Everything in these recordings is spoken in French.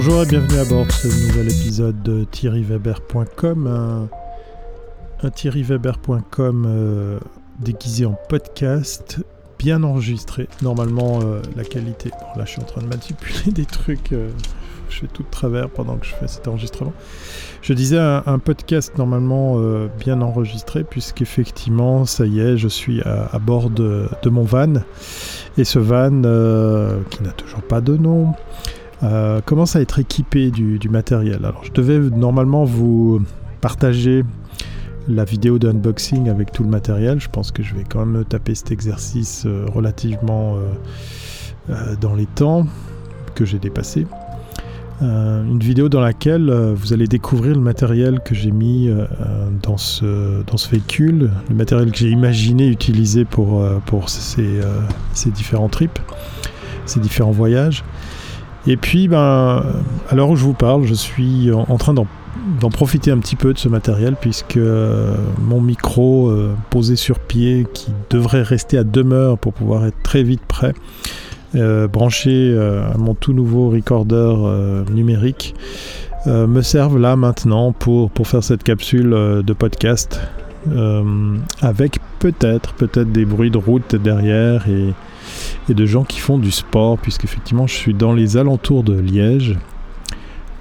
Bonjour et bienvenue à bord de ce nouvel épisode de thierryweber.com. Un, un thierryweber.com euh, déguisé en podcast, bien enregistré. Normalement, euh, la qualité. Là, je suis en train de manipuler des trucs. euh, je fais tout de travers pendant que je fais cet enregistrement. Je disais un, podcast normalement euh, bien enregistré, puisqu'effectivement, ça y est, je suis à, bord de, mon van. Et ce van, qui n'a toujours pas de nom, euh, commence à être équipé du, matériel. Alors, je devais normalement vous partager la vidéo d'unboxing avec tout le matériel. Je pense que je vais quand même taper cet exercice euh, relativement euh, dans les temps que j'ai dépassé. Une vidéo dans laquelle vous allez découvrir le matériel que j'ai mis dans, ce, dans ce véhicule, le matériel que j'ai imaginé utiliser pour, pour ces, ces différents trips, ces différents voyages. Et puis, ben, à l'heure où je vous parle, je suis en, train d'en profiter un petit peu de ce matériel puisque euh, mon micro euh, posé sur pied qui devrait rester à demeure pour pouvoir être très vite prêt euh, branché à mon tout nouveau recorder numérique me servent là maintenant pour, pour faire cette capsule de podcast avec peut-être peut-être des bruits de route derrière et, et de gens qui font du sport puisqu'effectivement je suis dans les alentours de Liège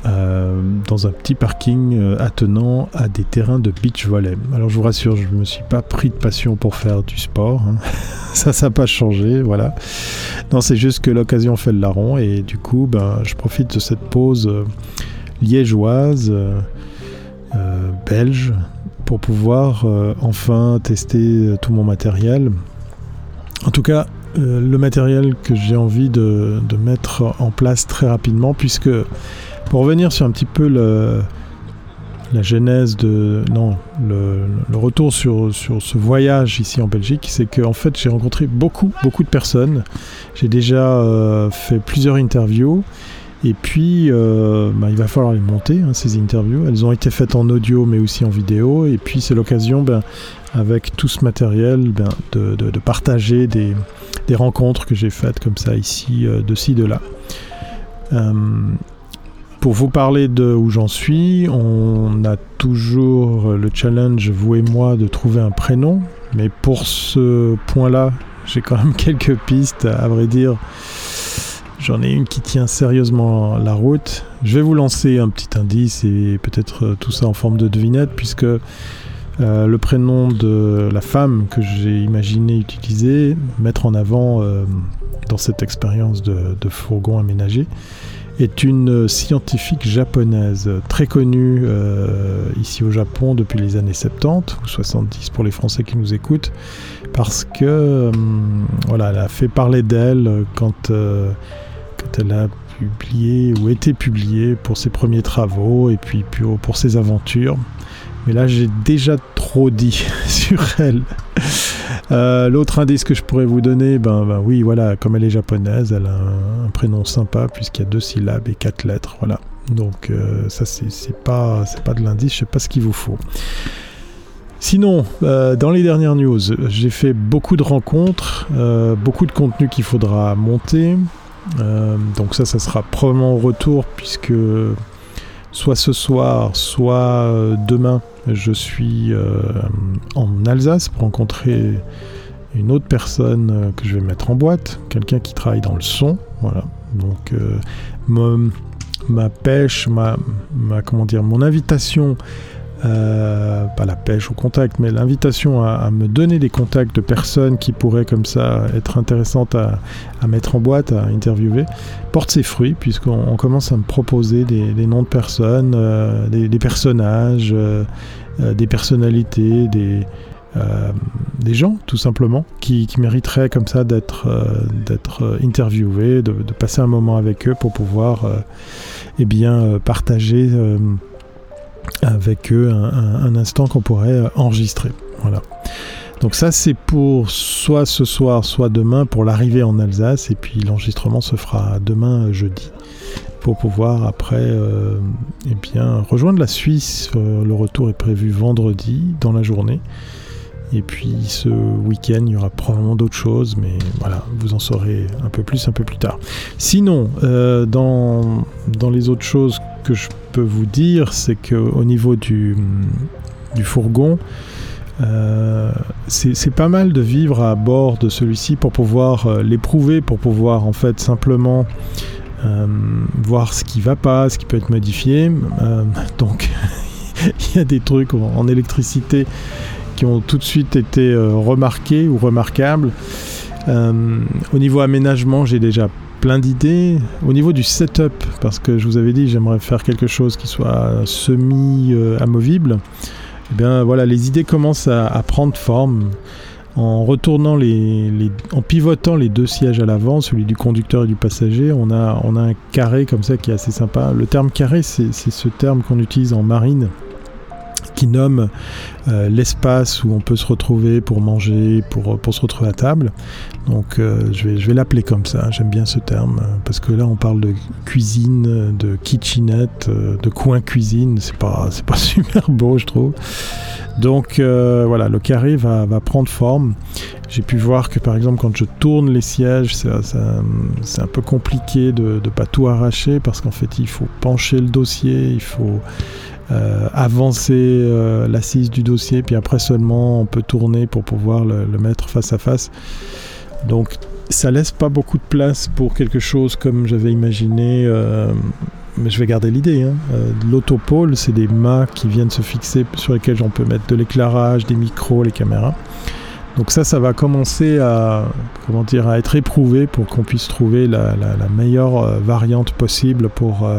euh, dans un petit parking euh, attenant à des terrains de beach volley. Alors je vous rassure, je ne me suis pas pris de passion pour faire du sport. hein. ça, ça n'a pas changé, voilà. Non, c'est juste que l'occasion fait le larron et du coup, ben, je profite de cette pause euh, liégeoise, belge, pour pouvoir enfin tester tout mon matériel. En tout cas, euh, le matériel que j'ai envie de, mettre en place très rapidement, puisque pour revenir sur un petit peu le, la genèse de. Non, le, retour sur, sur ce voyage ici en Belgique, c'est qu'en fait, j'ai rencontré beaucoup, beaucoup de personnes. J'ai déjà euh, fait plusieurs interviews. Et puis, euh, bah, il va falloir les monter, hein, ces interviews. Elles ont été faites en audio, mais aussi en vidéo. Et puis, c'est l'occasion, ben, avec tout ce matériel, ben, de, partager des, des rencontres que j'ai faites comme ça, ici, euh, de ci, de là. Euh, pour vous parler de où j'en suis, on a toujours le challenge, vous et moi, de trouver un prénom. Mais pour ce point-là, j'ai quand même quelques pistes, à vrai dire. J'en ai une qui tient sérieusement la route. Je vais vous lancer un petit indice et peut-être euh, tout ça en forme de devinette, puisque euh, le prénom de la femme que j'ai imaginé utiliser, mettre en avant euh, dans cette expérience de, de fourgon aménagé, est une scientifique japonaise très connue euh, ici au Japon depuis les années 70 ou 70 pour les Français qui nous écoutent, parce que hum, voilà, elle a fait parler d'elle quand, euh, quand elle a publié ou été publiée pour ses premiers travaux et puis pour ses aventures. Mais là, j'ai déjà trop dit sur elle. Euh, L'autre indice que je pourrais vous donner, ben, ben oui, voilà, comme elle est japonaise, elle a un, prénom sympa puisqu'il y a deux syllabes et quatre lettres, voilà. Donc euh, ça, c'est pas, pas de l'indice, je sais pas ce qu'il vous faut. Sinon, euh, dans les dernières news, j'ai fait beaucoup de rencontres, beaucoup de contenu qu'il faudra monter. Donc ça, ça sera probablement au retour puisque soit ce soir, soit euh, demain, je suis euh, en Alsace pour rencontrer une autre personne euh, que je vais mettre en boîte, quelqu'un qui travaille dans le son, voilà. Donc ma pêche, ma- comment dire, mon invitation, euh, pas la pêche au contact, mais l'invitation à, me donner des contacts de personnes qui pourraient comme ça être intéressantes à, mettre en boîte, à interviewer, porte ses fruits puisqu'on on commence à me proposer des, noms de personnes, euh, des, personnages, euh, des personnalités, des, gens tout simplement qui, mériteraient comme ça d'être interviewés, de, de passer un moment avec eux pour pouvoir eh bien partager avec eux un, instant qu'on pourrait euh, enregistrer. Voilà. Donc ça c'est pour soit ce soir, soit demain pour l'arrivée en Alsace et puis l'enregistrement se fera demain euh, jeudi pour pouvoir après euh, eh bien rejoindre la Suisse. Le retour est prévu vendredi dans la journée. Et puis ce week-end, il y aura probablement d'autres choses, mais voilà, vous en saurez un peu plus un peu plus tard. Sinon, euh, dans, dans les autres choses que je peux vous dire, c'est qu'au niveau du, fourgon, euh, c'est pas mal de vivre à bord de celui-ci pour pouvoir euh, l'éprouver, pour pouvoir en fait simplement voir ce qui va pas, ce qui peut être modifié. donc il y a des trucs en électricité qui ont tout de suite été euh, remarqués ou remarquables. Euh, au niveau aménagement, j'ai déjà plein d'idées. Au niveau du setup, parce que je vous avais dit, j'aimerais faire quelque chose qui soit semi-amovible. Eh bien voilà, les idées commencent à, prendre forme en retournant les, en pivotant les deux sièges à l'avant, celui du conducteur et du passager, on a, on a un carré comme ça qui est assez sympa. Le terme carré, c'est ce terme qu'on utilise en marine qui nomme euh, l'espace où on peut se retrouver pour manger, pour, pour se retrouver à table. Donc euh, je vais, je vais l'appeler comme ça, j'aime bien ce terme, parce que là on parle de cuisine, de kitchenette, euh, de coin cuisine, c'est pas, pas super beau je trouve. Donc voilà, le carré va, va prendre forme. J'ai pu voir que par exemple quand je tourne les sièges, c'est un peu compliqué de ne pas tout arracher parce qu'en fait il faut pencher le dossier, il faut euh, avancer euh, l'assise du dossier, puis après seulement on peut tourner pour pouvoir le, mettre face à face. Donc ça laisse pas beaucoup de place pour quelque chose comme j'avais imaginé. Euh, mais je vais garder l'idée. Hein. L'autopole, c'est des mâts qui viennent se fixer sur lesquels on peut mettre de l'éclairage, des micros, les caméras. Donc ça, ça va commencer à, comment dire, à être éprouvé pour qu'on puisse trouver la, meilleure variante possible pour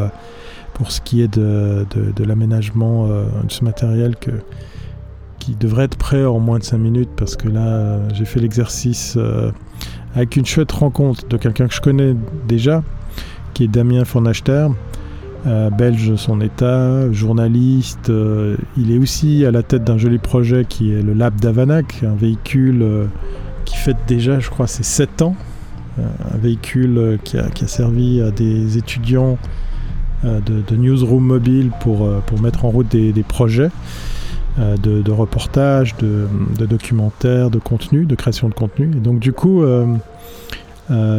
pour ce qui est de, l'aménagement euh, de ce matériel que, qui devrait être prêt en moins de 5 minutes parce que là j'ai fait l'exercice euh, avec une chouette rencontre de quelqu'un que je connais déjà qui est Damien Fornachter euh, belge son état, journaliste. il est aussi à la tête d'un joli projet qui est le Lab d'Avanac, un véhicule qui fête déjà, je crois, ses 7 ans. un véhicule qui a, qui a, servi à des étudiants euh, de, newsroom mobile pour, euh, pour mettre en route des, projets. Euh, de, reportages, de, documentaires, de contenu, de création de contenu. Et donc du coup,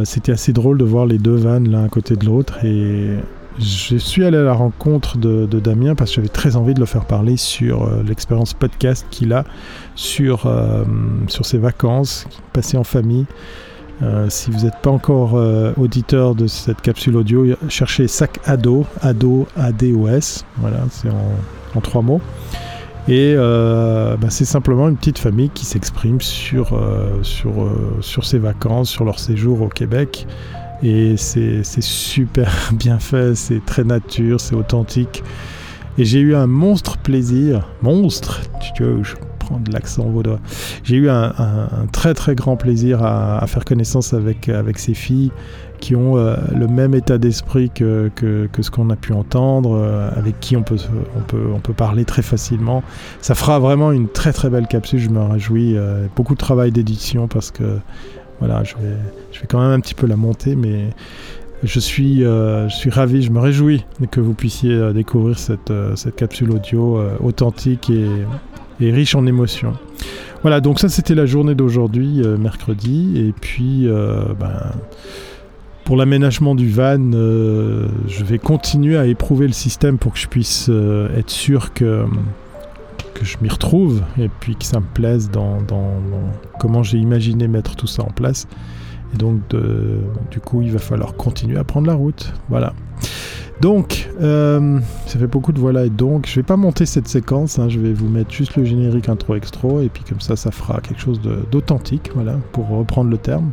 c'était assez drôle de voir les deux vannes l'un à côté de l'autre. Et je suis allé à la rencontre de, Damien parce que j'avais très envie de le faire parler sur l'expérience podcast qu'il a sur, sur ses vacances passées en famille. Euh, si vous n'êtes pas encore euh, auditeur de cette capsule audio, cherchez Sac Ado, Ado, A-D-O-S. Voilà, c'est en, trois mots. Et euh, bah, c'est simplement une petite famille qui s'exprime sur, sur, sur ses vacances, sur leur séjour au Québec. Et c'est super bien fait, c'est très nature, c'est authentique. Et j'ai eu un monstre plaisir, monstre, tu vois, de l'accent vaudois. J'ai eu un, très très grand plaisir à, faire connaissance avec, ces filles qui ont euh, le même état d'esprit que, que, ce qu'on a pu entendre, euh, avec qui on peut, on, peut, on peut parler très facilement. Ça fera vraiment une très très belle capsule, je me réjouis. Euh, beaucoup de travail d'édition parce que voilà, je vais, je vais quand même un petit peu la monter, mais je suis, je suis ravi, je me réjouis que vous puissiez découvrir cette, cette capsule audio authentique et, et riche en émotions. Voilà, donc ça c'était la journée d'aujourd'hui, euh, mercredi, et puis euh, ben, pour l'aménagement du van, euh, je vais continuer à éprouver le système pour que je puisse être sûr que, je m'y retrouve et puis que ça me plaise dans, comment j'ai imaginé mettre tout ça en place. Et donc, du coup, il va falloir continuer à prendre la route. Voilà. Donc, euh, ça fait beaucoup de voilà et donc. Je vais pas monter cette séquence, hein, je vais vous mettre juste le générique intro extra et puis comme ça, ça fera quelque chose d'authentique, voilà, pour reprendre le terme.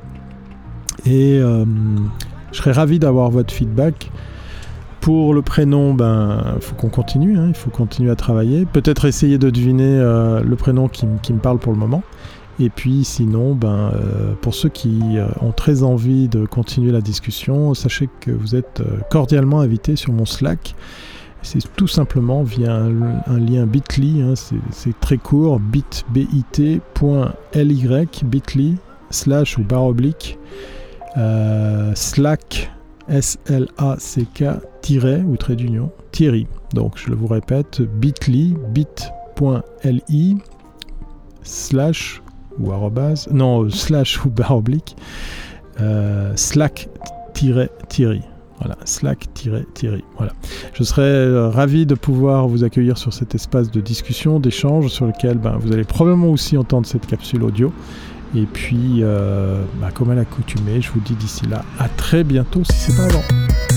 Et euh, je serais ravi d'avoir votre feedback. Pour le prénom, ben, faut qu'on continue, hein, il faut continuer à travailler. Peut-être essayer de deviner euh, le prénom qui me parle pour le moment. Et puis sinon, ben, euh, pour ceux qui euh, ont très envie de continuer la discussion, sachez que vous êtes euh, cordialement invités sur mon Slack. C'est tout simplement via un, lien bit.ly, hein, c'est très court, bit.ly, bit.ly, slash ou barre oblique, slack, S-L-A-C-K, tiret ou trait d'union, Thierry. Donc je le vous répète, bit.ly, bit.ly, slash ou arrobase, non, slash ou barre oblique, slack-thierry. Voilà, Slack-Thierry. Voilà. Je serais ravi de pouvoir vous accueillir sur cet espace de discussion, d'échange, sur lequel ben, vous allez probablement aussi entendre cette capsule audio. Et puis, euh, bah, comme à l'accoutumée, je vous dis d'ici là à très bientôt si c'est pas avant.